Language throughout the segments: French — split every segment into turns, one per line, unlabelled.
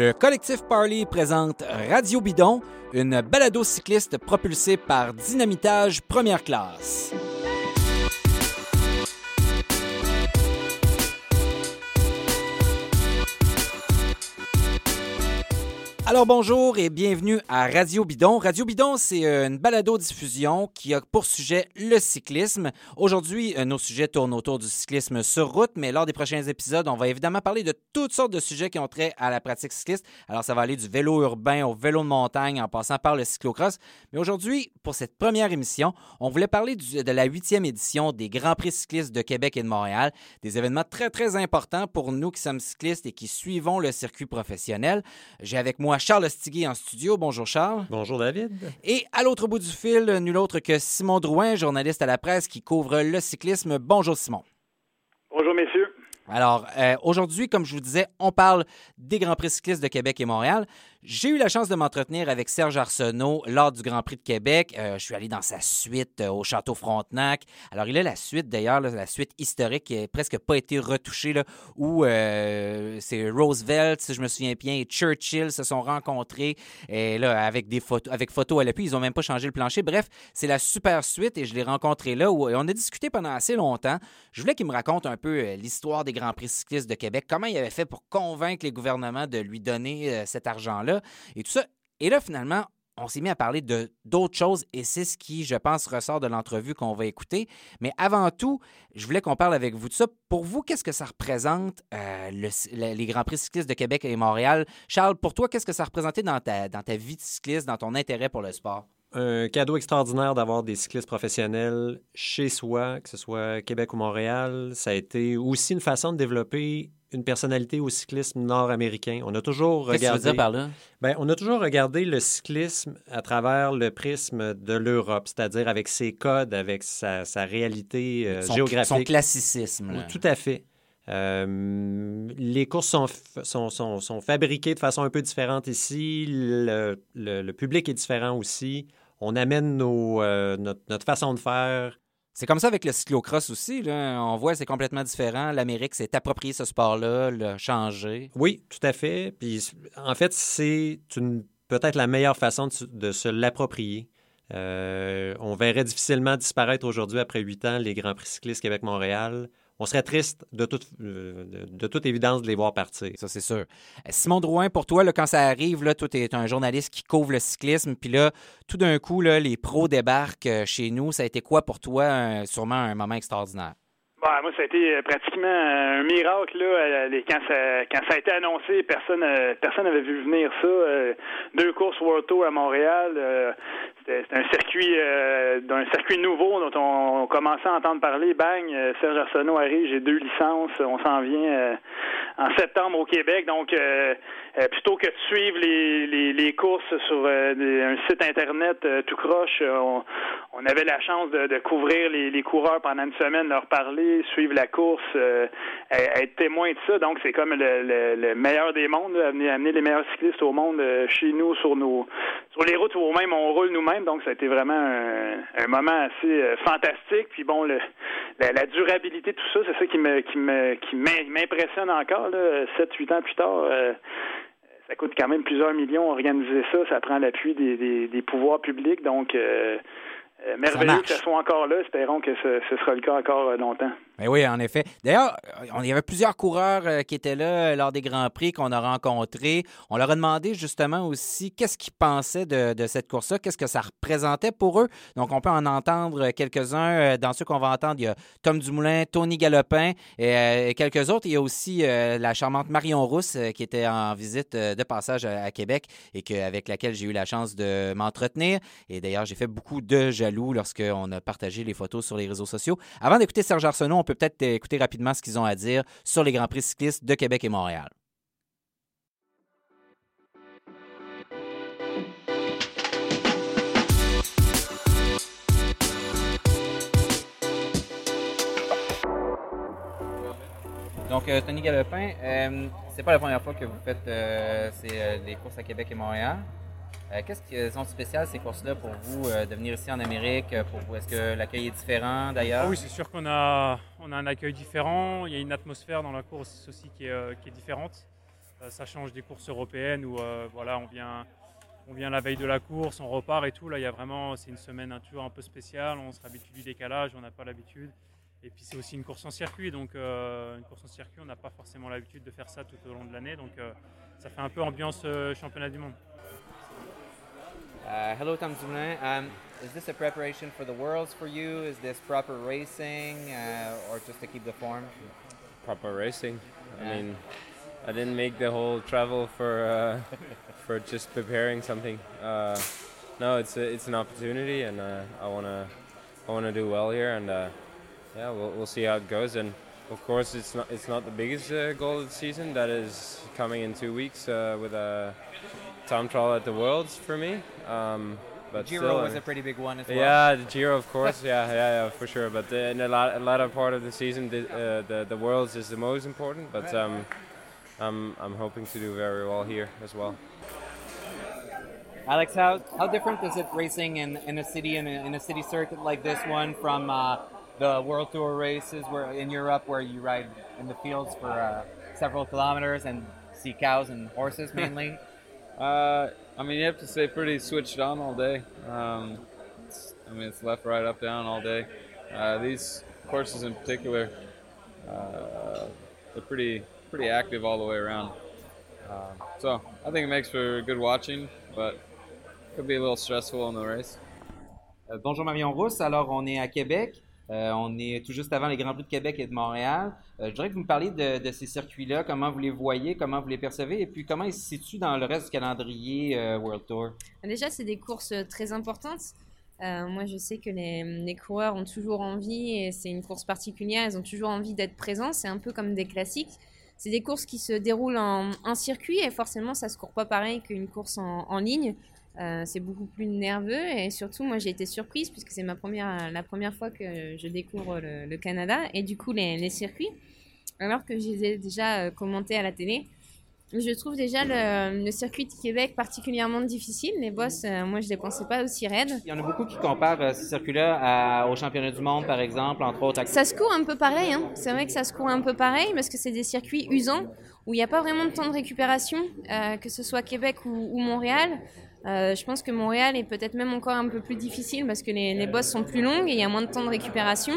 Le collectif Parley présente Radio Bidon, une balado cycliste propulsée par Dynamitage Première Classe. Alors bonjour et bienvenue à Radio Bidon. Radio Bidon, c'est euh, une balado-diffusion qui a pour sujet le cyclisme. Aujourd'hui, euh, nos sujets tournent autour du cyclisme sur route, mais lors des prochains épisodes, on va évidemment parler de toutes sortes de sujets qui ont trait à la pratique cycliste. Alors ça va aller du vélo urbain au vélo de montagne en passant par le cyclocross. Mais aujourd'hui, pour cette première émission, on voulait parler de la huitième édition des Grands Prix cyclistes de Québec et de Montréal, des événements très très importants pour nous qui sommes cyclistes et qui suivons le circuit professionnel. J'ai avec moi Charles Stigui en studio. Bonjour Charles.
Bonjour David.
Et à l'autre bout du fil, nul autre que Simon Drouin, journaliste à la presse qui couvre le cyclisme. Bonjour Simon.
Bonjour messieurs.
Alors, euh, aujourd'hui, comme je vous disais, on parle des Grands Prix cyclistes de Québec et Montréal. J'ai eu la chance de m'entretenir avec Serge Arsenault lors du Grand Prix de Québec. Euh, je suis allé dans sa suite euh, au Château Frontenac. Alors, il a la suite, d'ailleurs, la suite historique qui n'a presque pas été retouchée, là, où euh, c'est Roosevelt, si je me souviens bien, et Churchill se sont rencontrés là, avec des photos, avec photos à l'appui. Ils n'ont même pas changé le plancher. Bref, c'est la super suite et je l'ai rencontré là où on a discuté pendant assez longtemps. Je voulais qu'il me raconte un peu l'histoire des Grands Prix cyclistes de Québec, comment il avait fait pour convaincre les gouvernements de lui donner cet argent-là? Et tout ça. Et là, finalement, on s'est mis à parler de d'autres choses et c'est ce qui, je pense, ressort de l'entrevue qu'on va écouter. Mais avant tout, je voulais qu'on parle avec vous de ça. Pour vous, qu'est-ce que ça représente, euh, les Grands Prix cyclistes de Québec et Montréal? Charles, pour toi, qu'est-ce que ça représentait dans ta, dans ta vie de cycliste, dans ton intérêt pour le sport?
Un cadeau extraordinaire d'avoir des cyclistes professionnels chez soi, que ce soit Québec ou Montréal. Ça a été aussi une façon de développer une personnalité au cyclisme nord-américain. On a toujours regardé.
Qu'est-ce que tu veux dire par là?
Ben, on a toujours regardé le cyclisme à travers le prisme de l'Europe, c'est-à-dire avec ses codes, avec sa, sa réalité euh,
son,
géographique.
Son classicisme. Là.
Tout à fait. Euh, les courses sont, sont, sont, sont, fabriquées de façon un peu différente ici. Le, le, le public est différent aussi. On amène nos, euh, notre, notre, façon de faire.
C'est comme ça avec le cyclocross aussi. Là. On voit c'est complètement différent. L'Amérique s'est approprié ce sport-là, l'a changé.
Oui, tout à fait. Puis en fait, c'est peut-être la meilleure façon de, de se l'approprier. Euh, on verrait difficilement disparaître aujourd'hui, après huit ans, les Grands Prix cyclistes Québec-Montréal on serait triste de toute, de, de toute évidence de les voir partir.
Ça, c'est sûr. Simon Drouin, pour toi, là, quand ça arrive, là, toi, tu es un journaliste qui couvre le cyclisme, puis là, tout d'un coup, là, les pros débarquent chez nous. Ça a été quoi pour toi, un, sûrement un moment extraordinaire?
Bon, moi, ça a été pratiquement un miracle là. Quand ça, quand ça a été annoncé, personne personne n'avait vu venir ça. Deux courses World Tour à Montréal. C'était un circuit d'un circuit nouveau dont on commençait à entendre parler. Bang, Serge Arsenault arrive, j'ai deux licences. On s'en vient en septembre au Québec. Donc plutôt que de suivre les, courses sur un site internet tout croche, on, avait la chance de, couvrir les, coureurs pendant une semaine, leur parler suivre la course, euh, être témoin de ça. Donc, c'est comme le, le, le, meilleur des mondes, amener, amener les meilleurs cyclistes au monde euh, chez nous, sur nos sur les routes où même on roule Donc, ça a été vraiment un, un moment assez euh, fantastique. Puis bon, le, la, la, durabilité, tout ça, c'est ça qui me qui me qui m'impressionne encore, là, 7-8 ans plus tard. ça coûte quand même plusieurs millions organiser ça. Ça prend l'appui des, des, des, pouvoirs publics. Donc, euh, merveilleux que ce soit encore là. Espérons que ce, ce sera le cas encore longtemps.
Mais oui, en effet. D'ailleurs, il y avait plusieurs coureurs euh, qui étaient là euh, lors des Grands Prix qu'on a rencontrés. On leur a demandé justement aussi qu'est-ce qu'ils pensaient de, cette course-là, qu'est-ce que ça représentait pour eux. Donc, on peut en entendre quelques-uns. Dans ceux qu'on va entendre, il y a Tom Dumoulin, Tony Galopin et, quelques autres. Il y a aussi euh, la charmante Marion Rousse qui était en visite de passage à, à Québec et que, avec laquelle j'ai eu la chance de m'entretenir. Et d'ailleurs, j'ai fait beaucoup de jaloux lorsqu'on a partagé les photos sur les réseaux sociaux. Avant d'écouter Serge Arsenault, on peut peut-être écouter rapidement ce qu'ils ont à dire sur les Grands Prix cyclistes de Québec et Montréal. Donc, euh, Tony Galopin, euh, c'est pas la première fois que vous faites euh, les courses à Québec et Montréal. Euh, Qu'est-ce qui sont spéciales ces courses-là pour vous euh, de venir ici en Amérique pour vous? Est-ce que l'accueil est différent d'ailleurs?
Ah oui, c'est sûr qu'on a, on a un accueil différent. Il y a une atmosphère dans la course aussi qui est, euh, qui est différente. ça change des courses européennes où voilà, on vient, on vient la veille de la course, on repart et tout. Là, il y a vraiment, c'est une semaine un, un peu spéciale. On se habitué du décalage, on n'a pas l'habitude. Et puis c'est aussi une course en circuit, donc euh, une course en circuit, on n'a pas forcément l'habitude de faire ça tout au long de l'année, donc euh, ça fait un peu ambiance euh, championnat du monde.
Uh, hello, Tom Dumoulin. Um, is this a preparation for the Worlds for you? Is this proper racing, uh, or just to keep the form?
Proper racing. I mean, I didn't make the whole travel for uh, for just preparing something. Uh, no, it's a, it's an opportunity, and uh, I wanna I wanna do well here, and uh, yeah, we'll, we'll see how it goes. And of course, it's not it's not the biggest uh, goal of the season. That is coming in two weeks uh, with a time trial at the Worlds for me. Um,
but Giro still, was a pretty big one as well.
Yeah, the Giro, of course. yeah, yeah, yeah, for sure. But in a lot, a lot of part of the season, the uh, the, the Worlds is the most important. But um, I'm I'm hoping to do very well here as well.
Alex, how how different is it racing in, in a city in a, in a city circuit like this one from uh, the World Tour races where in Europe where you ride in the fields for uh, several kilometers and see cows and horses mainly?
I mean, you have to stay pretty switched on all day. Um, I mean, it's left, right, up, down all day. Uh, these courses in particular, uh, they're pretty pretty active all the way around. Uh, so I think it makes for good watching, but it could be a little stressful in the race.
Euh, bonjour Marion Rousse, alors on est à Québec. Euh, on est tout juste avant les Grands Prix de Québec et de Montréal. Euh, je voudrais que vous me parliez de, ces circuits-là, comment vous les voyez, comment vous les percevez, et puis comment ils se situent dans le reste du calendrier euh, World Tour?
Déjà, c'est des courses très importantes. moi, je sais que les, coureurs ont toujours envie, et c'est une course particulière, ils ont toujours envie d'être présents. C'est un peu comme des classiques. C'est des courses qui se déroulent en, circuit, et forcément, ça se court pas pareil qu'une course en ligne. Euh, c'est beaucoup plus nerveux et surtout moi j'ai été surprise puisque c'est ma première la première fois que je découvre le, Canada et du coup les, circuits alors que je les ai déjà euh, commentés à la télé je trouve déjà le, circuit de Québec particulièrement difficile. Les bosses, euh, moi, je ne les pensais pas aussi raides.
Il y en a beaucoup qui comparent ce circuit-là au championnat du monde, par exemple, entre autres.
Ça se court un peu pareil. Hein. C'est vrai que ça se court un peu pareil parce que c'est des circuits usants où il n'y a pas vraiment de temps de récupération, que ce soit Québec ou Montréal. Euh, je pense que Montréal est peut-être même encore un peu plus difficile parce que les, les bosses sont plus longues et il y a moins de temps de récupération.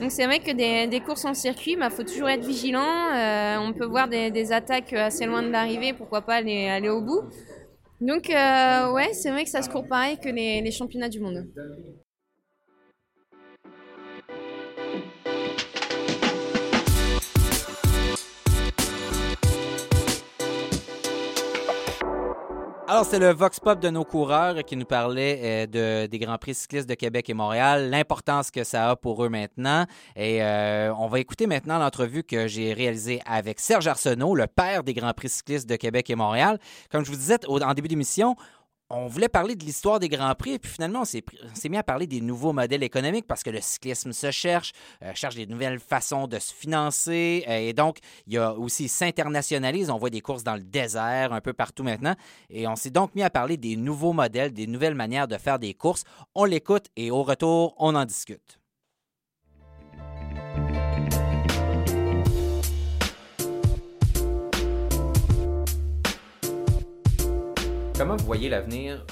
Donc c'est vrai que des, courses en circuit, il bah, faut toujours être vigilant. Euh, on peut voir des, attaques assez loin de l'arrivée, pourquoi pas aller, au bout. Donc euh, ouais, c'est vrai que ça se court pareil que les championnats du monde.
Alors, c'est le Vox Pop de nos coureurs qui nous parlait euh, de, des Grands Prix cyclistes de Québec et Montréal, l'importance que ça a pour eux maintenant. Et euh, on va écouter maintenant l'entrevue que j'ai réalisée avec Serge Arsenault, le père des Grands Prix cyclistes de Québec et Montréal. Comme je vous disais en début d'émission, on voulait parler de l'histoire des Grands Prix, et puis finalement, on s'est, mis à parler des nouveaux modèles économiques parce que le cyclisme se cherche, euh, cherche des nouvelles façons de se financer, euh, et donc, il y a aussi s'internationalise. On voit des courses dans le désert un peu partout maintenant, et on s'est donc mis à parler des nouveaux modèles, des nouvelles manières de faire des courses. On l'écoute, et au retour, on en discute. Comment vous voyez l'avenir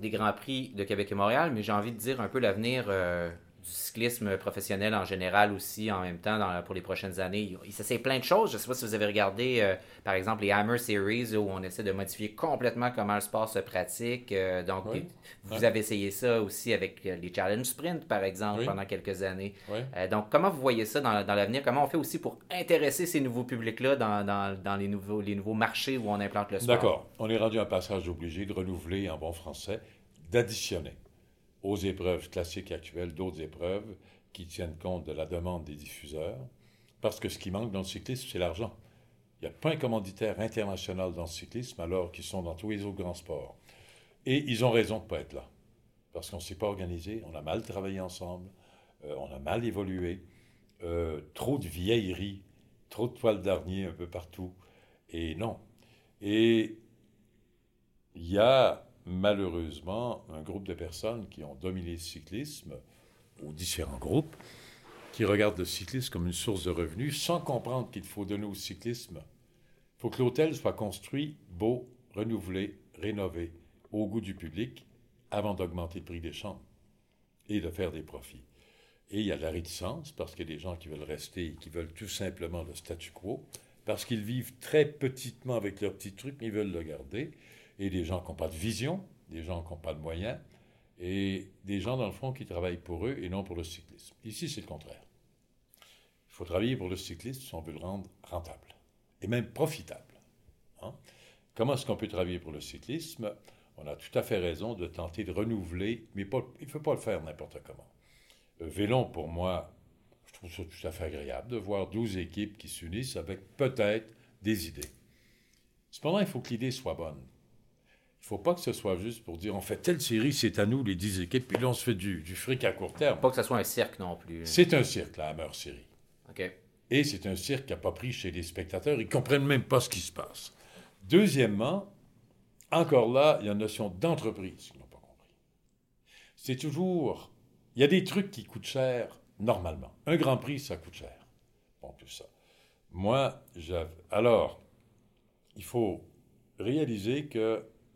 des Grands Prix de Québec et Montréal, mais j'ai envie de dire un peu l'avenir euh, du cyclisme professionnel en général aussi en même temps pour les prochaines années. C'est plein de choses. Je ne sais pas si vous avez regardé, euh, par exemple, les Hammer Series où on essaie de modifier complètement comment le sport se pratique. Euh, donc, vous avez essayé ça aussi avec euh, les Challenge Sprint, par exemple, pendant quelques années. donc, comment vous voyez ça dans, l'avenir? Comment on fait aussi pour intéresser ces nouveaux publics-là dans, les, nouveaux, les nouveaux marchés où on implante le sport?
D'accord. On est rendu un passage obligé de renouveler en bon français, d'additionner aux épreuves classiques actuelles d'autres épreuves qui tiennent compte de la demande des diffuseurs, parce que ce qui manque dans le cyclisme, c'est l'argent. Il n'y a pas un commanditaire international dans le cyclisme alors qu'ils sont dans tous les autres grands sports. Et ils ont raison de ne pas être là, parce qu'on ne s'est pas organisé, on a mal travaillé ensemble, euh, on a mal évolué, euh, trop de vieilleries, trop de toiles d'arnier un peu partout, et non. Et il y a malheureusement un groupe de personnes qui ont dominé le cyclisme, ou différents groupes, qui regardent le cyclisme comme une source de revenus sans comprendre qu'il faut donner au cyclisme Il faut que l'hôtel soit construit beau, renouvelé, rénové, au goût du public, avant d'augmenter le prix des chambres et de faire des profits. Et il y a de la réticence, parce qu'il y a des gens qui veulent rester et qui veulent tout simplement le statu quo, parce qu'ils vivent très petitement avec leur petit truc, mais ils veulent le garder. Et des gens qui n'ont pas de vision, des gens qui n'ont pas de moyens, et des gens, dans le fond, qui travaillent pour eux et non pour le cyclisme. Ici, c'est le contraire. Il faut travailler pour le cyclisme si on veut le rendre rentable, et même profitable. Hein. Comment est-ce qu'on peut travailler pour le cyclisme? On a tout à fait raison de tenter de renouveler, mais il ne faut pas le faire n'importe comment. Euh, Vélon, pour moi, je trouve ça tout à fait agréable de voir 12 équipes qui s'unissent avec peut-être des idées. Cependant, il faut que l'idée soit bonne. Il ne faut pas que ce soit juste pour dire on fait telle série, c'est à nous, les 10 équipes, puis là, on se fait du, du fric à court terme.
Pas que ce soit un cirque non plus.
C'est un cirque, la Hammer Série.
OK.
Et c'est un cirque qui n'a pas pris chez les spectateurs. Ils ne comprennent même pas ce qui se passe. Deuxièmement, encore là, il y a une notion d'entreprise qu'ils n'ont pas compris. C'est toujours. Il y a des trucs qui coûtent cher normalement. Un Grand Prix, ça coûte cher. Bon, tout ça. Moi, j'avais. Alors, il faut réaliser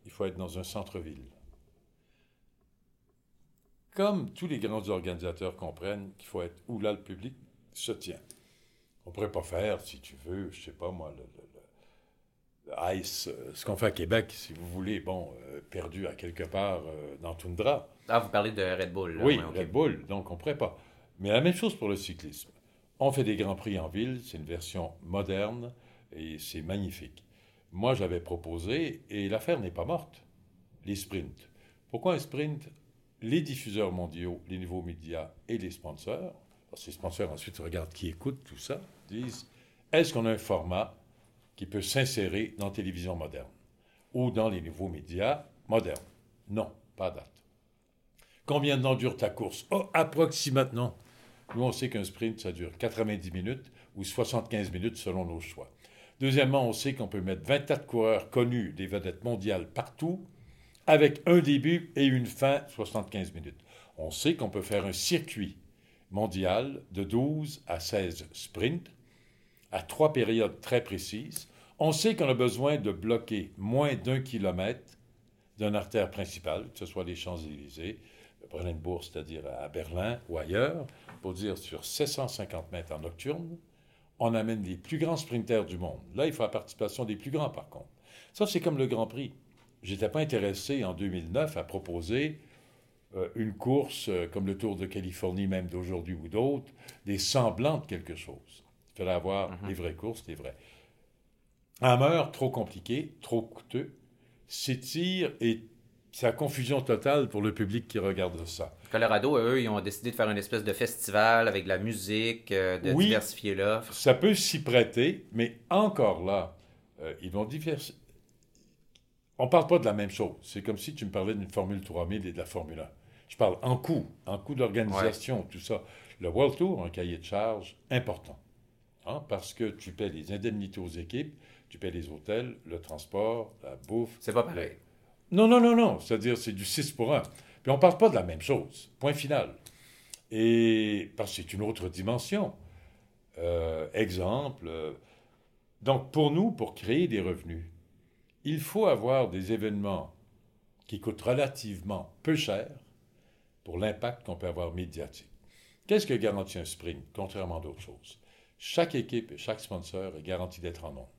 qu'il faut être dans un centre-ville. Comme tous les grands organisateurs comprennent qu'il faut être où là le public se tient. On ne pourrait pas faire, si tu veux, je ne sais pas moi, le, le, le Ice, euh, ce qu'on fait à Québec, si vous voulez, bon, euh, perdu à quelque part euh, dans Toundra.
Ah, vous parlez de Red Bull. Là.
Oui,
Ouais, ok.
Red Bull, donc on ne pourrait pas. Mais la même chose pour le cyclisme. On fait des grands prix en ville, c'est une version moderne et c'est magnifique. Moi, j'avais proposé, et l'affaire n'est pas morte, les sprints. Pourquoi un sprint? Les diffuseurs mondiaux, les nouveaux médias et les sponsors, parce que les sponsors ensuite regardent qui écoute tout ça, disent est-ce qu'on a un format qui peut s'insérer dans télévision moderne ou dans les nouveaux médias modernes? Non, pas date. Combien de temps dure ta course? Oh, approximativement. Nous, on sait qu'un sprint, ça dure 90 minutes ou 75 minutes selon nos choix. Deuxièmement, on sait qu'on peut mettre 24 coureurs connus, des vedettes mondiales partout, avec un début et une fin, 75 minutes. On sait qu'on peut faire un circuit mondial de 12 à 16 sprints, à trois périodes très précises. On sait qu'on a besoin de bloquer moins d'un kilomètre d'une artère principale, que ce soit les Champs-Élysées, Brennenbourg, c'est-à-dire à Berlin ou ailleurs, pour dire sur 750 mètres en nocturne, on amène les plus grands sprinters du monde. Là, il faut la participation des plus grands, par contre. Ça, c'est comme le Grand Prix. Je n'étais pas intéressé en 2009 à proposer euh, une course euh, comme le Tour de Californie, même d'aujourd'hui ou d'autres, des semblants de quelque chose. Il fallait avoir les vraies courses, les vraies. Hammer, trop compliqué, trop coûteux, s'étire et c'est la confusion totale pour le public qui regarde ça.
Colorado, eux, ils ont décidé de faire une espèce de festival avec de la musique, euh, de
Oui.
diversifier l'offre.
Ça peut s'y prêter, mais encore là, euh, ils vont diversifier. On ne parle pas de la même chose. C'est comme si tu me parlais d'une Formule 3000 et de la Formule 1. Je parle en coût, en coût d'organisation, tout ça. Le World Tour a un cahier de charge important. hein, parce que tu paies les indemnités aux équipes, tu paies les hôtels, le transport, la bouffe.
C'est pas pareil.
Non, non, non, non. C'est-à-dire, c'est du 6 pour 1. Puis on ne parle pas de la même chose. Point final. Et parce que c'est une autre dimension. Euh, exemple. euh, donc, pour nous, pour créer des revenus, il faut avoir des événements qui coûtent relativement peu cher pour l'impact qu'on peut avoir médiatique. Qu'est-ce que garantit un sprint, contrairement à d'autres choses? Chaque équipe et chaque sponsor est garanti d'être en nombre.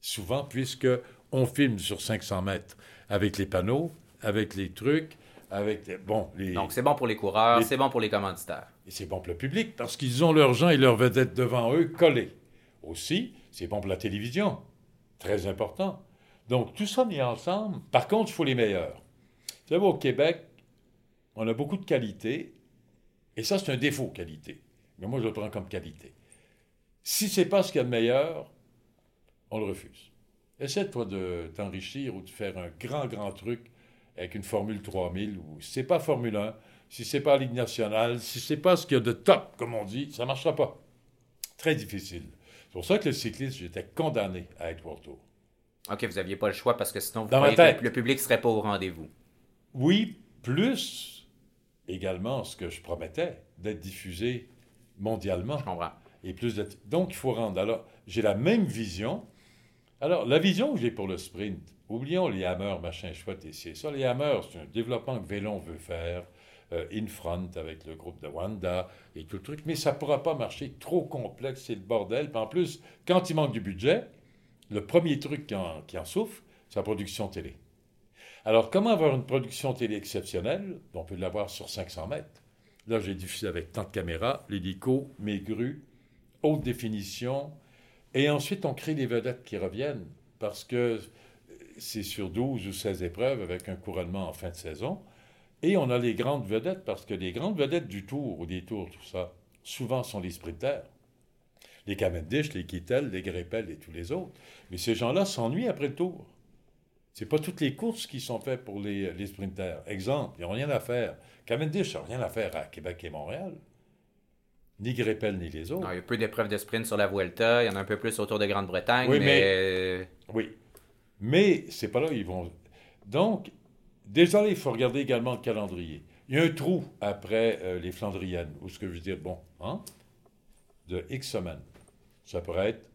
Souvent, puisque on filme sur 500 mètres avec les panneaux, avec les trucs, avec les- bon les
Donc, c'est bon pour les coureurs,
Les-
c'est bon pour les commanditaires.
et c'est bon pour le public parce qu'ils ont leurs gens et leurs vedettes devant eux collés. Aussi, c'est bon pour la télévision. Très important. Donc, tout ça mis ensemble. Par contre, il faut les meilleurs. Vous savez, au Québec, on a beaucoup de qualité. Et ça, c'est un défaut, qualité. Mais moi, je le prends comme qualité. Si c'est pas ce qu'il y a de meilleur, on le refuse. Essaie, toi, de t'enrichir ou de faire un grand, grand truc avec une Formule 3000 ou si c'est pas Formule 1, si c'est pas Ligue nationale, si c'est pas ce qu'il y a de top, comme on dit, ça marchera pas. Très difficile. C'est pour ça que le cycliste, j'étais condamné à être World Tour.
OK, vous n'aviez pas le choix parce que sinon, vous
Dans ma
croyez que
tête.
le, public serait pas au rendez-vous.
Oui, plus également ce que je promettais, d'être diffusé mondialement.
Je comprends.
Et plus Donc, il faut rendre. Alors, j'ai la même vision Alors, la vision que j'ai pour le sprint, oublions les hammers, machin chouette et c'est ça. Les hammers, c'est un développement que Vélon veut faire euh, in front avec le groupe de Wanda et tout le truc, mais ça ne pourra pas marcher. Trop complexe, c'est le bordel. En plus, quand il manque du budget, le premier truc qui en, qui en souffre, c'est la production télé. Alors, comment avoir une production télé exceptionnelle? On peut l'avoir sur 500 mètres. Là, j'ai diffusé avec tant de caméras, l'hélico, mes grues, haute définition. Et ensuite, on crée des vedettes qui reviennent parce que c'est sur 12 ou 16 épreuves avec un couronnement en fin de saison. Et on a les grandes vedettes parce que les grandes vedettes du tour ou des tours, tout ça, souvent sont les sprinters. Les Cavendish, les Kittel, les Greppel et tous les autres. Mais ces gens-là s'ennuient après le tour. C'est pas toutes les courses qui sont faites pour les, les sprinters. Exemple, ils n'ont rien à faire. Cavendish n'a rien à faire à Québec et Montréal. Ni Greppel, ni les autres.
Non, il y a peu d'épreuves de sprint sur la Vuelta. Il y en a un peu plus autour de Grande-Bretagne.
Oui,
mais...
Oui. Mais c'est pas là ils vont. Donc, déjà, il faut regarder également le calendrier. Il y a un trou après euh, les Flandriennes, ou ce que je veux dire, bon, hein, de X semaines. Ça pourrait être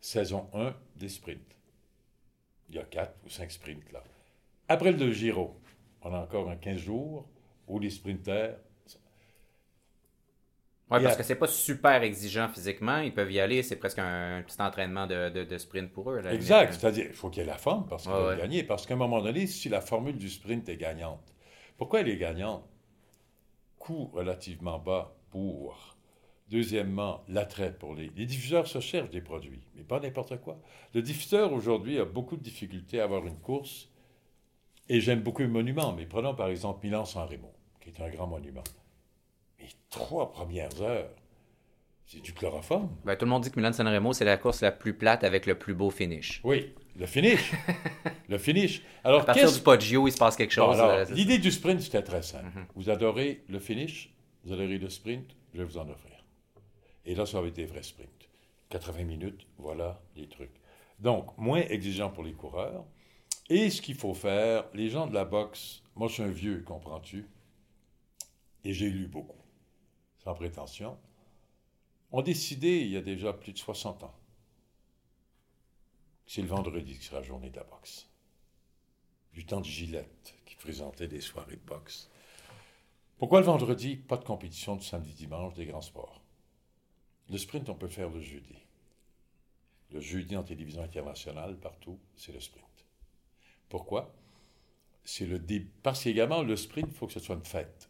saison 1 des sprints. Il y a 4 ou 5 sprints là. Après le Giro, on a encore un 15 jours où les sprinters.
Oui, parce que c'est pas super exigeant physiquement. Ils peuvent y aller. C'est presque un, un petit entraînement de, de- de sprint pour eux.
Exact, c'est-à-dire il faut qu'il y ait la forme parce qu'ils
ouais.
gagner. Parce qu'à un moment donné, si la formule du sprint est gagnante, pourquoi elle est gagnante? Coût relativement bas pour. Deuxièmement, l'attrait pour les. Les diffuseurs se cherchent des produits, mais pas n'importe quoi. Le diffuseur aujourd'hui a beaucoup de difficultés à avoir une course, et j'aime beaucoup le monument, mais prenons par exemple Milan-San Remo, qui est un grand monument. Trois premières heures, c'est du chloroforme.
Ben, tout le monde dit que Milan-San Remo, c'est la course la plus plate avec le plus beau finish.
Oui, le finish. le finish. Alors,
À partir du Poggio, il se passe quelque chose. euh,
L'idée du sprint, c'était très simple.
Mhm.
Vous adorez le finish, vous adorez le sprint, je vais vous en offrir. Et là, ça va être des vrais sprints. 80 minutes, voilà les trucs. Donc, moins exigeant pour les coureurs. Et ce qu'il faut faire, les gens de la boxe, moi je suis un vieux, comprends-tu? Et j'ai lu beaucoup, sans prétention, ont décidé, il y a déjà plus de 60 ans, que c'est le vendredi qui sera la journée de la boxe du temps de Gillette, qui présentait des soirées de boxe. Pourquoi le vendredi, pas de compétition du samedi-dimanche des grands sports? Le sprint, on peut faire le jeudi. Le jeudi en télévision internationale, partout, c'est le sprint. Pourquoi? C'est le dé... Parce qu'également, le sprint, il faut que ce soit une fête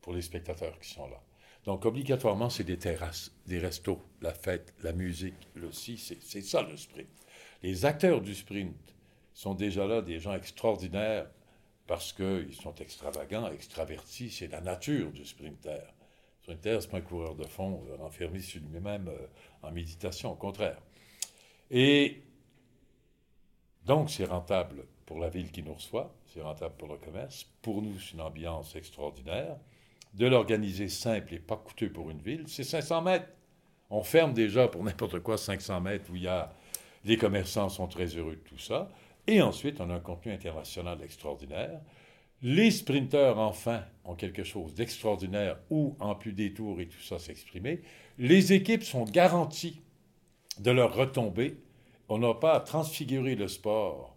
pour les spectateurs qui sont là. Donc, obligatoirement, c'est des terrasses, des restos, la fête, la musique, le si, c'est c'est ça le sprint. Les acteurs du sprint sont déjà là des gens extraordinaires parce qu'ils sont extravagants, extravertis. C'est la nature du sprinter. Le sprinter, ce n'est pas un coureur de fond euh, enfermé sur lui-même euh, en méditation, au contraire. Et donc, c'est rentable pour la ville qui nous reçoit, c'est rentable pour le commerce. Pour nous, c'est une ambiance extraordinaire. De l'organiser simple et pas coûteux pour une ville, c'est 500 mètres. On ferme déjà pour n'importe quoi 500 mètres où il y a les commerçants sont très heureux de tout ça. Et ensuite, on a un contenu international extraordinaire. Les sprinteurs, enfin, ont quelque chose d'extraordinaire où, en plus des tours et tout ça, s'exprimer. Les équipes sont garanties de leur retombée. On n'a pas à transfigurer le sport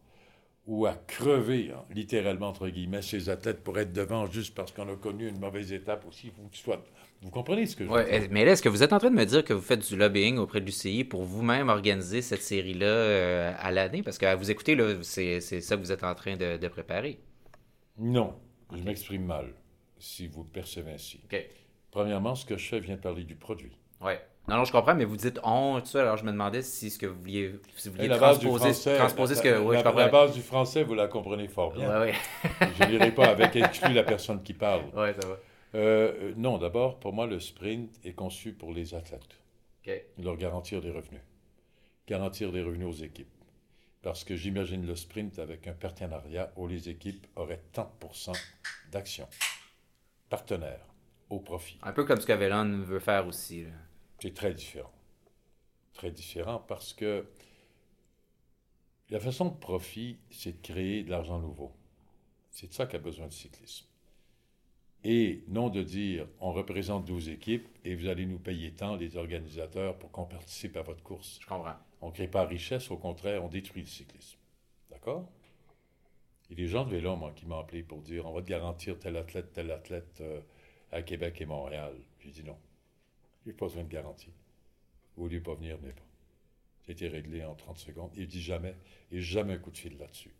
ou à crever, hein, littéralement, entre guillemets, ces athlètes pour être devant juste parce qu'on a connu une mauvaise étape aussi. Que sois- Vous comprenez ce que je veux
Ouais,
dire?
mais là, est-ce que vous êtes en train de me dire que vous faites du lobbying auprès de l'UCI pour vous-même organiser cette série-là euh, à l'année? Parce qu'à vous écouter, là, c'est ça que vous êtes en train de, de préparer.
Non, je m'exprime mal, si vous le percevez ainsi. Premièrement, ce que je fais vient de parler du produit.
Ouais. Non, non, je comprends, mais vous dites on, tout ça, alors je me demandais si ce que vous vouliez, si vous vouliez transposer,
français,
transposer ce que. Oui,
la-
je comprends.
la base du français, vous la comprenez fort bien.
Ouais, ouais.
Je ne lirai pas avec exclu la personne qui parle.
Ouais, ça va.
Euh, non, d'abord, pour moi, le sprint est conçu pour les athlètes.
OK.
Leur garantir des revenus. Garantir des revenus aux équipes. Parce que j'imagine le sprint avec un partenariat où les équipes auraient tant de pourcents d'actions. Partenaires, au profit.
Un peu comme ce que veut faire aussi. là.
C'est très différent. Très différent parce que la façon de profit, c'est de créer de l'argent nouveau. C'est de ça qu'a besoin le cyclisme. et non de dire on représente 12 équipes et vous allez nous payer tant, les organisateurs, pour qu'on participe à votre course.
Je comprends.
On ne crée pas richesse, au contraire, on détruit le cyclisme. D'accord? Il y a des gens de vélo, moi, qui m'ont appelé pour dire on va te garantir tel athlète, tel athlète euh, à Québec et Montréal. J'ai dit non. Je n'ai pas besoin de garantie. Vous voulez pas venir, venez pas. C'était réglé en 30 secondes. Il dit jamais, et jamais un coup de fil là-dessus.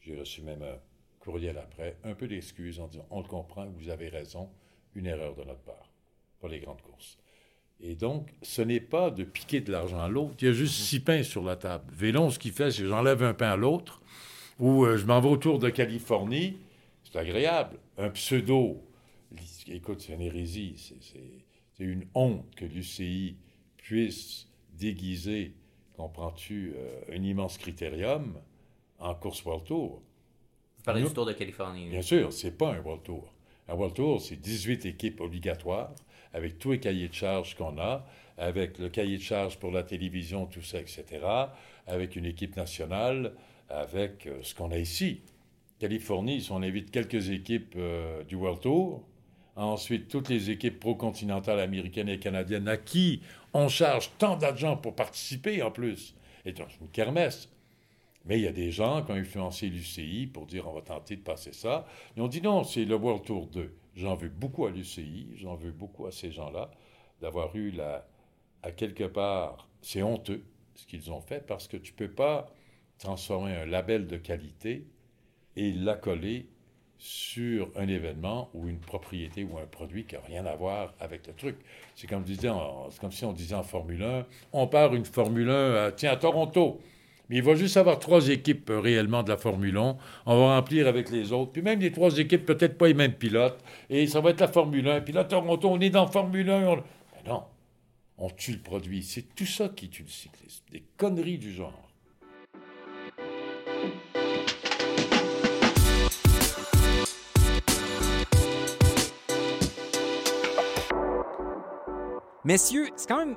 J'ai reçu même un courriel après, un peu d'excuses en disant on le comprend, vous avez raison, une erreur de notre part pour les grandes courses. Et donc, ce n'est pas de piquer de l'argent à l'autre. Il y a juste six pains sur la table. Vélon, ce qu'il fait, c'est j'enlève un pain à l'autre, ou euh, je m'en vais autour de Californie. C'est agréable. Un pseudo. Écoute, c'est une hérésie. C'est une honte que l'UCI puisse déguiser, comprends-tu, euh, un immense critérium en course World Tour.
Vous parlez du Tour de Californie.
Bien sûr, c'est pas un World Tour. Un World Tour, c'est 18 équipes obligatoires avec tous les cahiers de charges qu'on a, avec le cahier de charges pour la télévision, tout ça, etc., avec une équipe nationale, avec euh, ce qu'on a ici. Californie, on invite quelques équipes euh, du World Tour, ensuite toutes les équipes pro-continentales américaines et canadiennes à qui on charge tant d'argent pour participer en plus. Et donc, une kermesse. Mais il y a des gens qui ont influencé l'UCI pour dire on va tenter de passer ça. Ils ont dit non, c'est le World Tour 2. J'en veux beaucoup à l'UCI, j'en veux beaucoup à ces gens-là d'avoir eu la. à quelque part, c'est honteux ce qu'ils ont fait parce que tu ne peux pas transformer un label de qualité et l'accoler sur un événement ou une propriété ou un produit qui n'a rien à voir avec le truc. C'est comme, si on disait en Formule 1, on part une Formule 1 tiens, à Toronto. Mais il va juste avoir trois équipes euh, réellement de la Formule 1. On va remplir avec les autres. Puis même les trois équipes, peut-être pas les mêmes pilotes. Et ça va être la Formule 1. Puis là, Toronto, on est dans Formule 1. Mais non, on tue le produit. C'est tout ça qui tue le cyclisme. Des conneries du genre.
Messieurs, c'est quand même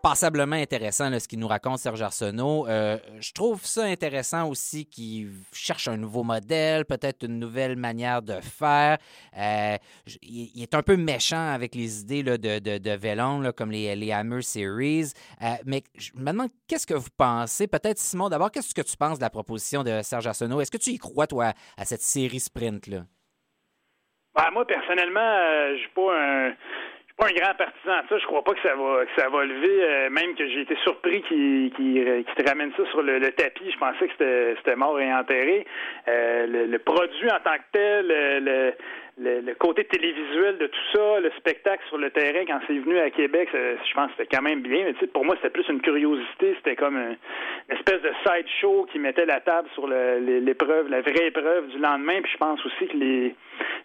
passablement intéressant ce qu'il nous raconte Serge Arsenault. Euh, je trouve ça intéressant aussi qu'il cherche un nouveau modèle, peut-être une nouvelle manière de faire. Euh, il, est un peu méchant avec les idées de, de, Vélon, comme les, Hammer Series. Euh, mais je me demande, qu'est-ce que vous pensez? Peut-être, Simon, d'abord, qu'est-ce que tu penses de la proposition de Serge Arsenault? Est-ce que tu y crois, toi, à cette série sprint-là?
Ben, moi, personnellement, je suis pas un pas un grand partisan de ça. Je crois pas que ça va que ça va lever. Euh, même que j'ai été surpris qu'il te ramène ça sur le, tapis. Je pensais que c'était mort et enterré. Euh, le, produit en tant que tel, le, le, côté télévisuel de tout ça, le spectacle sur le terrain quand c'est venu à Québec, je pense que c'était quand même bien. Mais pour moi, c'était plus une curiosité. C'était comme une, espèce de side show qui mettait la table sur l'épreuve, la vraie épreuve du lendemain. Puis je pense aussi que les,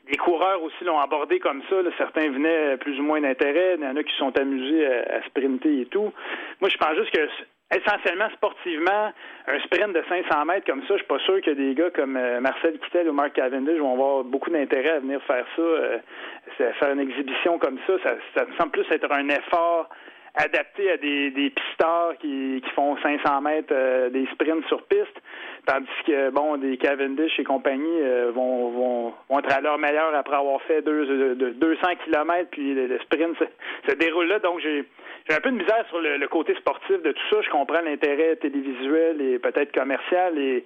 les coureurs aussi l'ont abordé comme ça. Certains venaient plus ou moins d'intérêt. Il y en a qui sont amusés à, à sprinter et tout. Moi, je pense juste que essentiellement sportivement, un sprint de 500 mètres comme ça, je suis pas sûr que des gars comme euh, Marcel Kittel ou Mark Cavendish vont avoir beaucoup d'intérêt à venir faire ça, euh, faire une exhibition comme ça. ça. Ça me semble plus être un effort adapté à des, des qui, qui font 500 mètres euh, des sprints sur piste, tandis que bon des Cavendish et compagnie vont, vont, vont être à leur meilleur après avoir fait deux, 200 kilomètres puis le, sprint se, déroule là. Donc j'ai j'ai un peu de misère sur le, côté sportif de tout ça. Je comprends l'intérêt télévisuel et peut-être commercial et,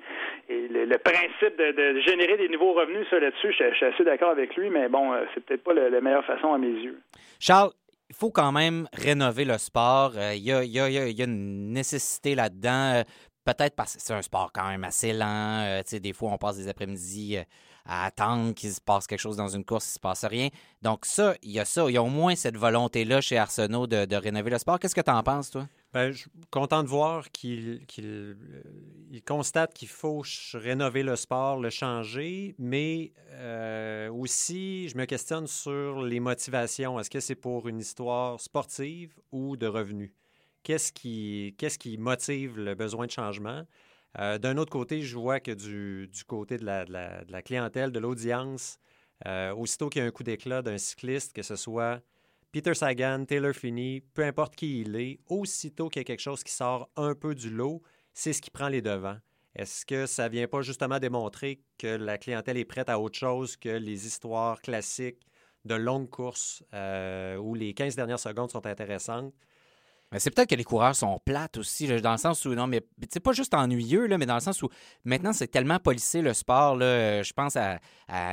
le, principe de, générer des nouveaux revenus, ça là-dessus, je, suis assez d'accord avec lui, mais bon, euh, c'est peut-être pas la, meilleure façon à mes yeux.
Charles, il faut quand même rénover le sport. Euh, il y, a, une nécessité là-dedans. Euh, peut-être parce que c'est un sport quand même assez lent. des fois, on passe des après-midi à attendre qu'il se passe quelque chose dans une course, il ne se passe rien. Donc ça, il y a ça. Il y a au moins cette volonté-là chez Arsenault de, rénover le sport. Qu'est-ce que tu en penses, toi?
Bien, je suis content de voir qu'il euh, constate qu'il faut rénover le sport, le changer, mais euh, aussi, je me questionne sur les motivations. Est-ce que c'est pour une histoire sportive ou de revenus? Qu'est-ce qui, qu'est-ce qui motive le besoin de changement? Euh, d'un autre côté, je vois que du, côté de la, clientèle, de l'audience, euh, aussitôt qu'il y a un coup d'éclat d'un cycliste, que ce soit Peter Sagan, Taylor Finney, peu importe qui il est, aussitôt qu'il y a quelque chose qui sort un peu du lot, c'est ce qui prend les devants. Est-ce que ça vient pas justement démontrer que la clientèle est prête à autre chose que les histoires classiques de longues courses euh, où les 15 dernières secondes sont intéressantes?
C'est peut-être que les coureurs sont plates aussi, dans le sens où, non, mais c'est pas juste ennuyeux, là, mais dans le sens où maintenant c'est tellement policé le sport. Euh, je pense à,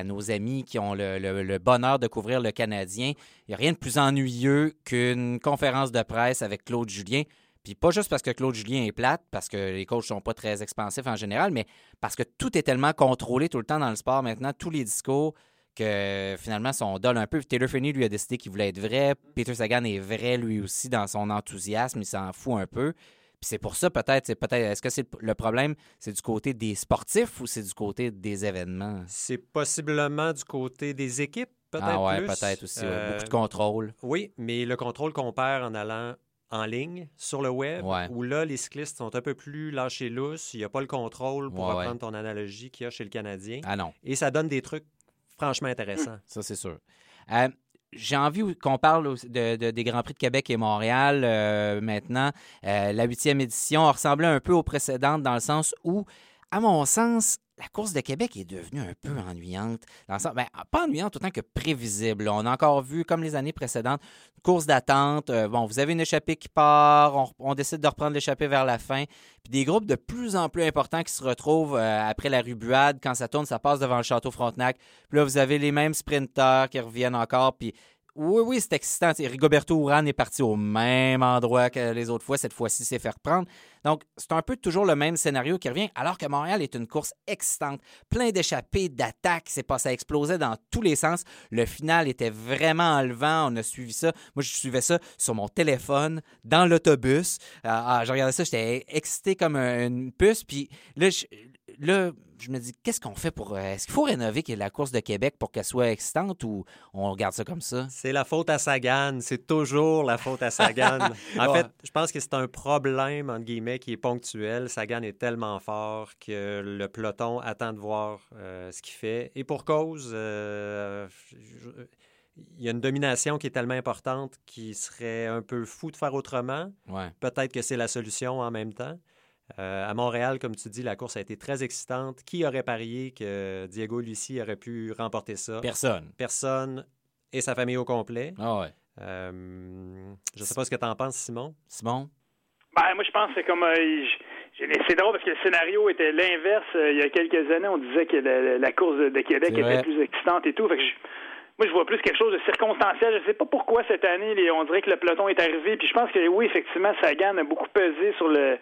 nos amis qui ont le bonheur de couvrir le Canadien. Il n'y a rien de plus ennuyeux qu'une conférence de presse avec Claude Julien. Puis pas juste parce que Claude Julien est plate, parce que les coachs sont pas très expansifs en général, mais parce que tout est tellement contrôlé tout le temps dans le sport maintenant, tous les discours, que finalement, son dol un peu. Taylor Finney, lui, a décidé qu'il voulait être vrai. Peter Sagan est vrai, lui aussi, dans son enthousiasme. Il s'en fout un peu. Puis c'est pour ça, peut-être, c'est peut-être, est-ce que c'est le problème, c'est du côté des sportifs ou c'est du côté des événements?
C'est possiblement du côté des équipes, peut-être
Ah ouais,
plus.
peut-être aussi. ouais.
Euh,
Beaucoup de contrôle.
Oui, mais le contrôle qu'on perd en allant en ligne sur le web,
Ouais.
où là, les cyclistes sont un peu plus lâchés lousses. Il n'y a pas le contrôle, pour
Ouais, ouais.
reprendre ton analogie, qu'il y a chez le Canadien.
Ah non.
Et ça donne des trucs franchement intéressants.
Ça, c'est sûr. Euh, j'ai envie qu'on parle des Grands Prix de Québec et Montréal euh, maintenant. Euh, la huitième édition a ressemblé un peu aux précédentes dans le sens où, à mon sens, la course de Québec est devenue un peu ennuyante. Dans ben, pas ennuyante autant que prévisible. On a encore vu, comme les années précédentes, une course d'attente. Euh, bon, vous avez une échappée qui part, on, décide de reprendre l'échappée vers la fin. Puis des groupes de plus en plus importants qui se retrouvent euh, après la rubuade. Quand ça tourne, ça passe devant le château Frontenac. Puis là, vous avez les mêmes sprinteurs qui reviennent encore. Oui, oui, c'est excitant. Rigoberto Urán est parti au même endroit que les autres fois. Cette fois-ci, c'est faire reprendre. Donc, c'est un peu toujours le même scénario qui revient, alors que Montréal est une course excitante. Plein d'échappées, d'attaques. C'est pas, ça explosait dans tous les sens. Le final était vraiment enlevant. On a suivi ça. Moi, je suivais ça sur mon téléphone, dans l'autobus. Ah, ah, je regardais ça, j'étais excité comme un- une puce. Puis là, là, je me dis, qu'est-ce qu'on fait pour. euh, Est-ce qu'il faut rénover la course de Québec pour qu'elle soit excitante ou on regarde ça comme ça?
C'est la faute à Sagan. C'est toujours la faute à Sagan. en fait, je pense que c'est un problème, entre guillemets, qui est ponctuel. Sagan est tellement fort que le peloton attend de voir euh, ce qu'il fait. Et pour cause, euh, je- il y a une domination qui est tellement importante qu'il serait un peu fou de faire autrement.
Ouais.
Peut-être que c'est la solution en même temps. Euh, à Montréal, comme tu dis, la course a été très excitante. Qui aurait parié que Diego Lucie aurait pu remporter ça?
Personne.
Personne et sa famille au complet.
Ah ouais.
Euh, je ne sais pas ce que tu en penses, Simon.
Simon?
Ben, moi, je pense que c'est comme. euh, j- j'ai- c'est drôle parce que le scénario était l'inverse. Euh, il y a quelques années, on disait que la, la course de, Québec était plus excitante et tout. Fait que je- moi, je vois plus quelque chose de circonstanciel. Je sais pas pourquoi cette année, les- on dirait que le peloton est arrivé. Puis je pense que oui, effectivement, Sagan a beaucoup pesé sur le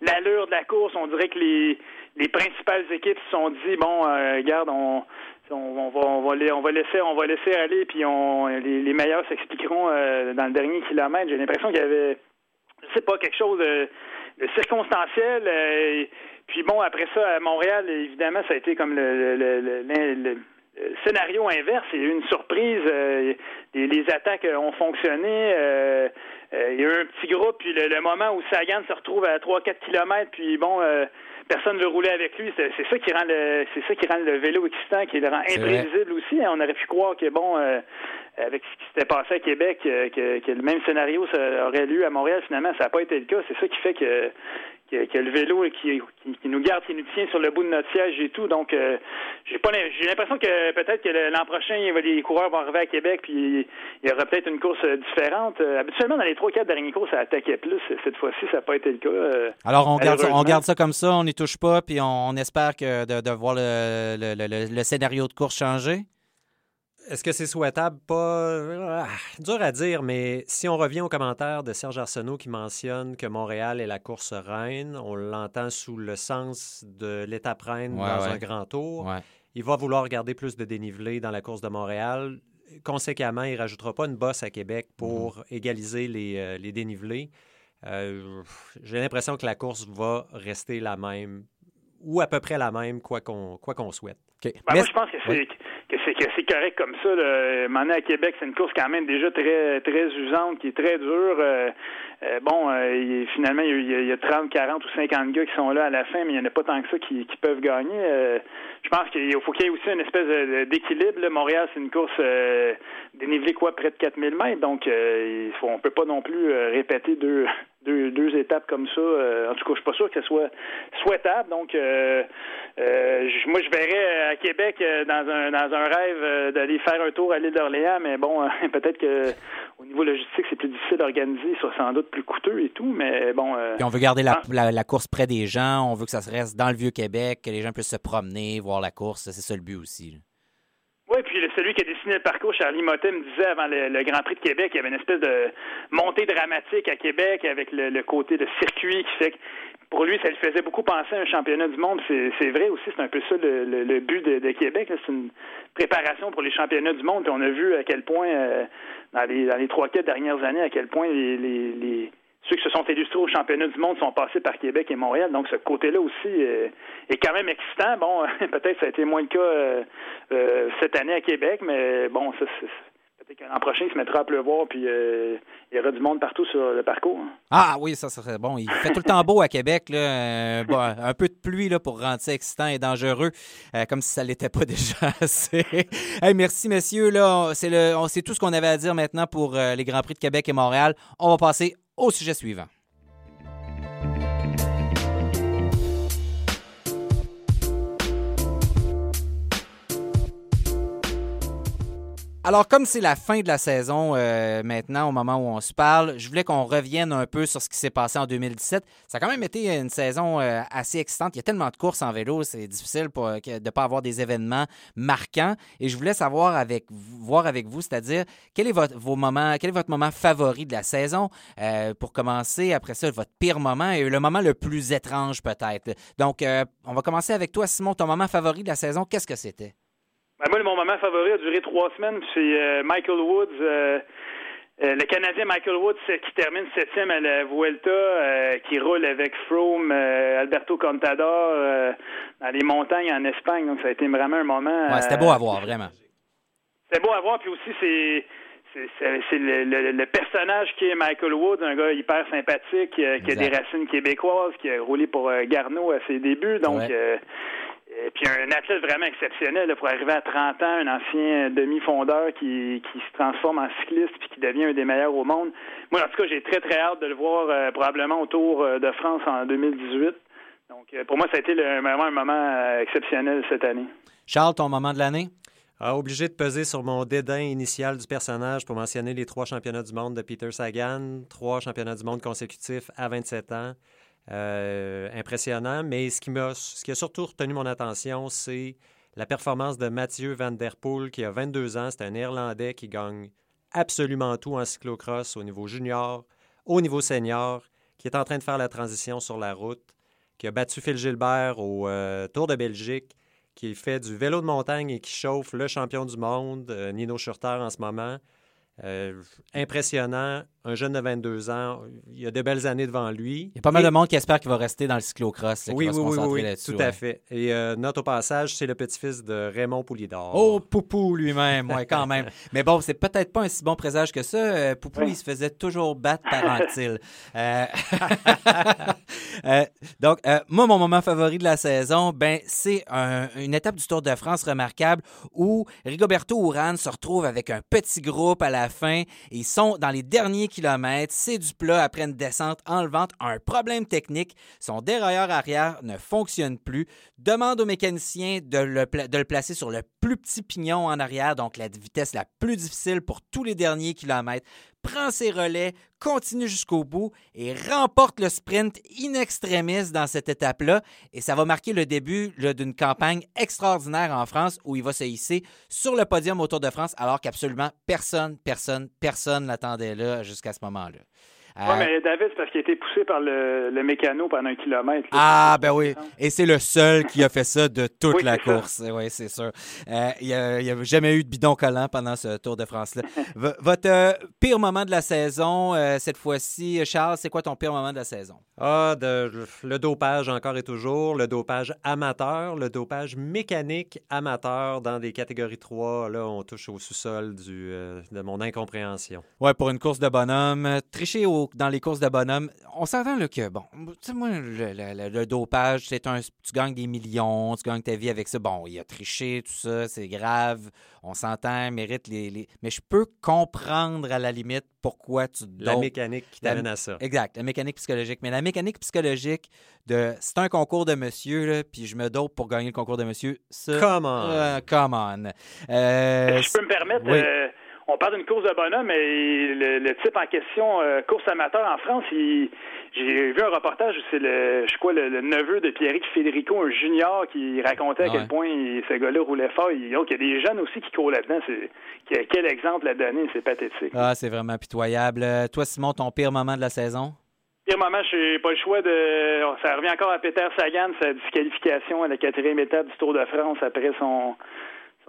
l'allure de la course. On dirait que les, les principales équipes se sont dit bon, euh, regarde, on. Va, la- on va laisser on va laisser aller puis on les, les meilleurs s'expliqueront euh, dans le dernier kilomètre. J'ai l'impression qu'il y avait je sais pas, quelque chose de, de circonstanciel. euh, puis bon, après ça, à Montréal, évidemment, ça a été comme le- le- le- le scénario inverse. Il y a eu une surprise. euh, les, les attaques ont fonctionné. euh, euh, il y a eu un petit groupe, puis le, le moment où Sagan se retrouve à 3-4 kilomètres, puis bon, euh, personne ne veut rouler avec lui. C'est ça qui rend le c'est ça qui rend le vélo excitant, qui le rend imprévisible aussi. hein. On aurait pu croire que bon, euh, avec ce qui s'était passé à Québec, euh, que, que le même scénario ça aurait lieu à Montréal. Finalement, ça n'a pas été le cas. C'est ça qui fait que que, que le vélo qui, qui, qui nous garde, qui nous tient sur le bout de notre siège et tout. Donc, euh, j'ai pas j'ai l'impression que peut-être que l'an prochain, les coureurs vont arriver à Québec, puis il y aura peut-être une course euh, différente. Euh, habituellement, dans les trois quatre dernières courses, ça attaquait plus. Cette fois-ci, ça n'a pas été le cas. euh.
Alors, on garde, ça, on garde ça comme ça, on n'y touche pas, puis on, on espère que de, de voir le- le- le scénario de course changer.
Est-ce que c'est souhaitable? Pas. Ah, dur à dire, mais si on revient au commentaire de Serge Arsenault qui mentionne que Montréal est la course reine, on l'entend sous le sens de l'étape reine
Ouais,
dans
ouais.
un grand tour.
Ouais.
Il va vouloir garder plus de dénivelé dans la course de Montréal. Conséquemment, il ne rajoutera pas une bosse à Québec pour égaliser les, euh, les dénivelés. Euh, J'ai l'impression que la course va rester la même ou à peu près la même, quoi qu'on quoi qu'on souhaite.
OK.
Ben,
Mais-
moi, je pense que c'est que c'est que c'est correct comme ça. Là. M'en à Québec, c'est une course quand même déjà très très usante, qui est très dure. Euh, euh, bon, euh, finalement, il y, a, il y a 30, 40 ou 50 gars qui sont là à la fin, mais il n'y en a pas tant que ça qui, peuvent gagner. Euh, je pense qu'il faut qu'il y ait aussi une espèce d'équilibre. Montréal, c'est une course dénivelée quoi, près de 4000 mètres, donc il faut, on peut pas non plus répéter deux deux, étapes comme ça. en tout cas, je suis pas sûr que ce soit souhaitable. Donc, moi, je verrais à Québec dans un dans un rêve d'aller faire un tour à l'île d'Orléans, mais bon, peut-être que au niveau logistique, c'est plus difficile d'organiser, sans doute plus coûteux et tout, mais bon.
Puis on veut garder la, la, la, course près des gens, on veut que ça se reste dans le vieux Québec, que les gens puissent se promener, voir la course, c'est ça le but aussi.
Oui, puis celui qui a dessiné le parcours, Charlie Motet, me disait avant le, Grand Prix de Québec, il y avait une espèce de montée dramatique à Québec avec le, côté de circuit qui fait que pour lui, ça lui faisait beaucoup penser à un championnat du monde. C'est vrai aussi, c'est un peu ça le, but de, Québec. C'est une préparation pour les championnats du monde. Puis on a vu à quel point, euh, dans les dans les trois quatre dernières années, à quel point les ceux qui se sont illustrés au championnat du monde sont passés par Québec et Montréal. Donc, ce côté-là aussi euh, est quand même excitant. Bon, peut-être ça a été moins le cas euh, euh, cette année à Québec, mais bon, ça, peut-être prochain, il se mettra à pleuvoir, puis il y aura du monde partout sur le parcours.
Ah oui, ça serait bon. Il fait tout le temps beau à Québec. Là. un peu de pluie là, pour rendre ça excitant et dangereux, comme si ça ne l'était pas déjà assez. merci, messieurs. Là, c'est, le, c'est tout ce qu'on avait à dire maintenant pour les Grands Prix de Québec et Montréal. On va passer au sujet suivant. Alors, comme c'est la fin de la saison euh, maintenant, au moment où on se parle, je voulais qu'on revienne un peu sur ce qui s'est passé en 2017. Ça a quand même été une saison euh, assez excitante. Il y a tellement de courses en vélo, c'est difficile de ne pas avoir des événements marquants. Et je voulais savoir avec, voir avec vous, c'est-à-dire quel est votre, quel est votre moment favori de la saison? Euh, pour commencer. Après ça, votre pire moment et le moment le plus étrange peut-être. Donc, on va commencer avec toi, Simon. Ton moment favori de la saison, qu'est-ce que c'était?
Ben, moi, mon moment favori a duré trois semaines. C'est euh, Michael Woods, euh, euh, le Canadien Michael Woods qui termine septième à la Vuelta, qui roule avec Froome, Alberto Contador dans les montagnes en Espagne. Donc, ça a été vraiment un moment.
Ouais, c'était beau à voir, vraiment.
C'était beau à voir, puis aussi, c'est c'est le, personnage qui est Michael Woods, un gars hyper sympathique, qui a des racines québécoises, qui a roulé pour Garneau à ses débuts. Donc, et puis un athlète vraiment exceptionnel pour arriver à 30 ans, un ancien demi-fondeur qui, qui se transforme en cycliste puis qui devient un des meilleurs au monde. Moi, en tout cas, j'ai très très hâte de le voir euh, probablement autour euh, de France en 2018. Donc, euh, pour moi, ça a été vraiment un moment exceptionnel cette année.
Charles, ton moment de l'année?
Ah, obligé de peser sur mon dédain initial du personnage pour mentionner les trois championnats du monde de Peter Sagan, trois championnats du monde consécutifs à 27 ans. Euh, impressionnant. Mais ce qui, a surtout retenu mon attention, c'est la performance de Mathieu Van Der Poel, qui a 22 ans. C'est un Néerlandais qui gagne absolument tout en cyclocross au niveau junior, au niveau senior, qui est en train de faire la transition sur la route, qui a battu Phil Gilbert au euh, Tour de Belgique, qui fait du vélo de montagne et qui chauffe le champion du monde, euh, Nino Schurter, en ce moment. impressionnant un jeune de 22 ans, il a de belles années devant lui.
Il y a pas mal de monde qui espère qu'il va rester dans le cyclocross.
oui, oui, oui, oui, tout à fait. Et euh, note au passage, c'est le petit-fils de Raymond Poulidor.
Oh, Poupou lui-même, oui, quand même. Mais bon, c'est peut-être pas un si bon présage que ça. Euh, Poupou, il se faisait toujours battre par Antille. Euh, donc, moi, mon moment favori de la saison, ben, c'est une étape du Tour de France remarquable où Rigoberto Urán se retrouve avec un petit groupe à la fin. Ils sont dans les derniers c'est du plat après une descente enlevant un problème technique. Son dérailleur arrière ne fonctionne plus. Demande au mécanicien de le, de le placer sur le plus petit pignon en arrière, donc la vitesse la plus difficile pour tous les derniers kilomètres prend ses relais, continue jusqu'au bout et remporte le sprint in extremis dans cette étape-là. Et ça va marquer le début d'une campagne extraordinaire en France où il va se hisser sur le podium au Tour de France alors qu'absolument personne, personne, personne l'attendait là jusqu'à ce moment-là.
Oui, mais David, c'est parce qu'il a été poussé par le, le mécano pendant un kilomètre.
Ah, ben oui. Et c'est le seul qui a fait ça de toute la course. Oui, c'est sûr. Euh, il n'y a, jamais eu de bidon collant pendant ce Tour de France-là. votre euh, pire moment de la saison, euh, cette fois-ci, Charles, c'est quoi ton pire moment de la saison?
Ah, le dopage encore et toujours, le dopage amateur, le dopage mécanique amateur dans des catégories 3. Là, on touche au sous-sol du, de mon incompréhension.
Oui, pour une course de bonhomme, tricher au dans les courses de bonhomme, on s'entend là, que, bon, tu sais, moi, le, le- le dopage, c'est un, tu gagnes des millions, tu gagnes ta vie avec ça. Bon, il a triché, tout ça, c'est grave. On s'entend, il mérite les, les- Mais je peux comprendre à la limite pourquoi tu
La
dopes.
mécanique qui t'amène à ça.
Exact, la mécanique psychologique. Mais la mécanique psychologique de c'est un concours de monsieur, là, puis je me dope pour gagner le concours de monsieur, ça.
Come on.
euh, come on. Euh,
je peux me permettre,
oui.
euh, on parle d'une course de bonhomme, mais le, le type en question, euh, course amateur en France, il- j'ai vu un reportage où c'est le, je crois, le, le neveu de Pierrick Federico, un junior, qui racontait à quel point il- ce gars-là roulait fort. Il, donc, il y a des jeunes aussi qui courent là-dedans. C'est, quel- exemple à donner, c'est pathétique.
Ah, c'est vraiment pitoyable. Euh, Toi, Simon, ton pire moment de la saison?
Pire moment, j'ai pas le choix de. Ça revient encore à Peter Sagan, sa disqualification à la quatrième étape du Tour de France après son,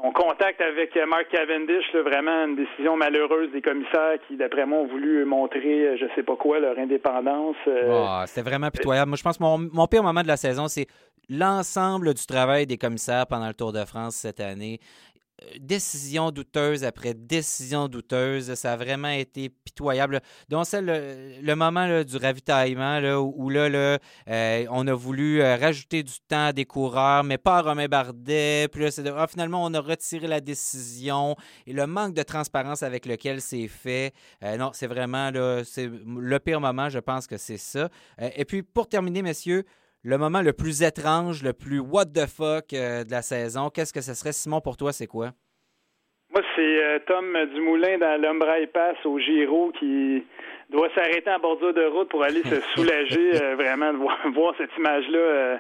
son contact avec Mark Cavendish. vraiment une décision malheureuse des commissaires qui, d'après moi, ont voulu montrer, euh, je sais pas quoi, leur indépendance. euh,
Ah, C'était vraiment pitoyable. Moi, je pense que mon pire moment de la saison, c'est l'ensemble du travail des commissaires pendant le Tour de France cette année. Décision douteuse après décision douteuse, ça a vraiment été pitoyable. Donc, c'est le, le moment là, du ravitaillement là, où, là, là, euh, on a voulu euh, rajouter du temps à des coureurs, mais pas à Romain Bardet. Puis là, ah, finalement, on a retiré la décision et le manque de transparence avec lequel c'est fait. Euh, non, c'est vraiment là, c'est le pire moment, je pense que c'est ça. Et puis, pour terminer, messieurs, le moment le plus étrange, le plus what the fuck euh, de la saison, qu'est-ce que ce serait? Simon, pour toi, c'est quoi?
Moi, c'est euh, Tom Dumoulin dans l'Umbraille Pass au Giro qui doit s'arrêter en bordure de route pour aller se soulager, euh, vraiment, de voir, voir cette image-là.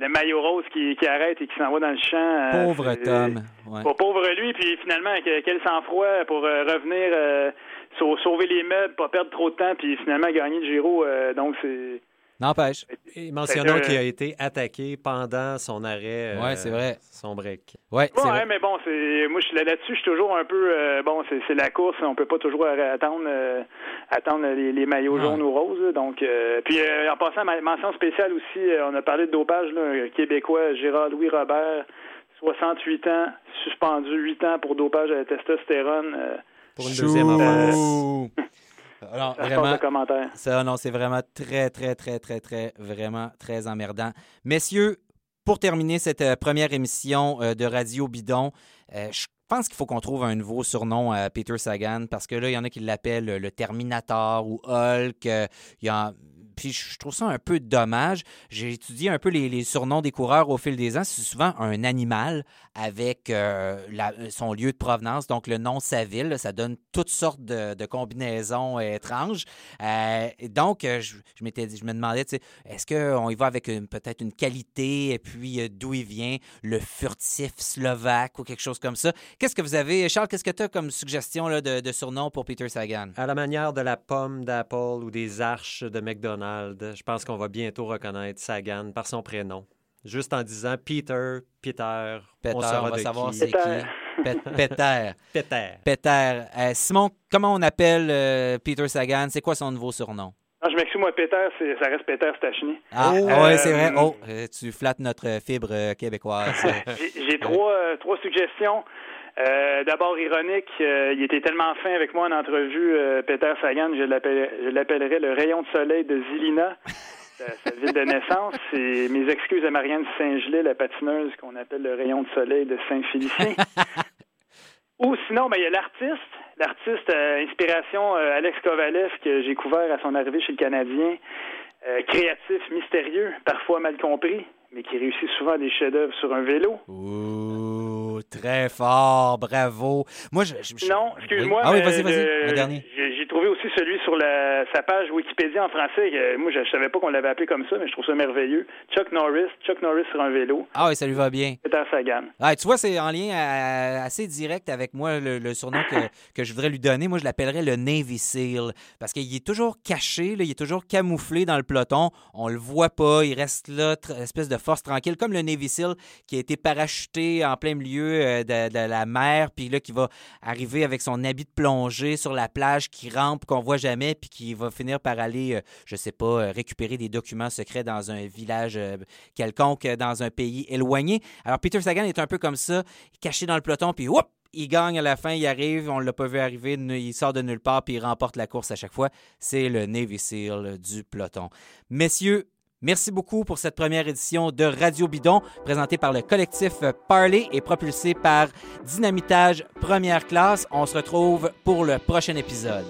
le maillot rose qui, qui arrête et qui s'en va dans le champ.
Pauvre Tom. Ouais.
Pauvre lui, puis finalement, que- quel sang-froid pour revenir, sau- sauver les meubles, pas perdre trop de temps, puis finalement gagner le Giro. donc, c'est.
N'empêche.
Et mentionnons
euh,
qu'il a été attaqué pendant son arrêt,
Ouais, c'est vrai.
son break.
Ouais, vrai.
mais bon, c'est moi je suis là- là-dessus, je suis toujours un peu euh, bon, c'est la course, on peut pas toujours euh, attendre euh, attendre les, les maillots
Ouais.
jaunes ou roses. Donc euh, puis euh, en passant ma- mention spéciale aussi, euh, on a parlé de dopage là, un québécois Gérard Louis Robert, 68 ans, suspendu 8 ans pour dopage à la testostérone. euh,
Pour une deuxième affaire.
Alors,
ça
vraiment, ça, non, c'est vraiment très, très, très, très, très, vraiment très emmerdant. Messieurs, pour terminer cette euh, première émission euh, de Radio Bidon, euh, je pense qu'il faut qu'on trouve un nouveau surnom à Peter Sagan parce que là, il y en a qui l'appellent le Terminator ou Hulk. il y a- Je trouve ça un peu dommage. J'ai étudié un peu les, surnoms des coureurs au fil des ans. C'est souvent un animal avec euh, son lieu de provenance, donc le nom sa ville. ça donne toutes sortes de, combinaisons euh, étranges. Euh, donc, je, me demandais, est-ce qu'on y va avec peut-être une qualité et puis d'où il vient, le furtif slovaque ou quelque chose comme ça. Qu'est-ce que vous avez, Charles, qu'est-ce que tu as comme suggestion là, de, de surnom pour Peter Sagan?
À la manière de la pomme d'Apple ou des arches de McDonald's, je pense qu'on va bientôt reconnaître Sagan par son prénom. Juste en disant Peter, Peter,
Peter,
on
va
de
savoir
qui.
c'est
Peter.
qui. Pet- Peter.
Peter.
Peter. Euh, Simon, comment on appelle euh, Peter Sagan? C'est quoi son nouveau surnom?
Non, je m'excuse, moi, Peter, c'est- ça reste Peter Stachny.
Ah,
Oh,
ah ouais,
euh,
c'est vrai. Oh, euh, tu flattes notre fibre euh, québécoise.
J'ai j'ai trois, euh, trois suggestions. Euh, D'abord, ironique, euh, il était tellement fin avec moi en entrevue, euh, Peter Sagan, je l'appelle- je l'appellerais le rayon de soleil de Zilina, sa, ville de naissance. Et mes excuses à Marianne Saint-Gelais, la patineuse qu'on appelle le rayon de soleil de Saint-Félicien. Ou sinon, ben, il y a l'artiste, l'artiste inspiration Alex Kovalev que j'ai couvert à son arrivée chez le Canadien. Créatif, mystérieux, parfois mal compris, mais qui réussit souvent des chefs-d'œuvre sur un vélo.
Ouh, très fort, bravo. Moi, je. je- je-
Non, excuse-moi.
Oui. Ah oui, vas-y, vas-y,
le-
le dernier.
J'ai trouvé aussi celui sur la, sa page Wikipédia en français. moi, je, je savais pas qu'on l'avait appelé comme ça, mais je trouve ça merveilleux. Chuck Norris, Chuck Norris sur un vélo.
Ah oui, ça lui va bien.
Peter Sagan.
Ah, tu vois, c'est en lien à- assez direct avec moi, le, le surnom que, que je voudrais lui donner. Moi, je l'appellerais le Navy SEAL. Parce qu'il est toujours caché, là, il est toujours camouflé dans le peloton. On le voit pas, il reste là, espèce de force tranquille, comme le Navy SEAL qui a été parachuté en plein milieu euh, de, la mer, puis là, qui va arriver avec son habit de plongée sur la plage, qui rampe, qu'on voit jamais, puis qui va finir par aller, euh, je sais pas, euh, récupérer des documents secrets dans un village quelconque, dans un pays éloigné. Alors, Peter Sagan est un peu comme ça, caché dans le peloton, puis whoop! il gagne à la fin, il arrive, on ne l'a pas vu arriver, il sort de nulle part, puis il remporte la course à chaque fois. C'est le Navy SEAL du peloton. Messieurs, Merci beaucoup pour cette première édition de Radio Bidon, présentée par le collectif Parley et propulsée par Dynamitage Première Classe. On se retrouve pour le prochain épisode.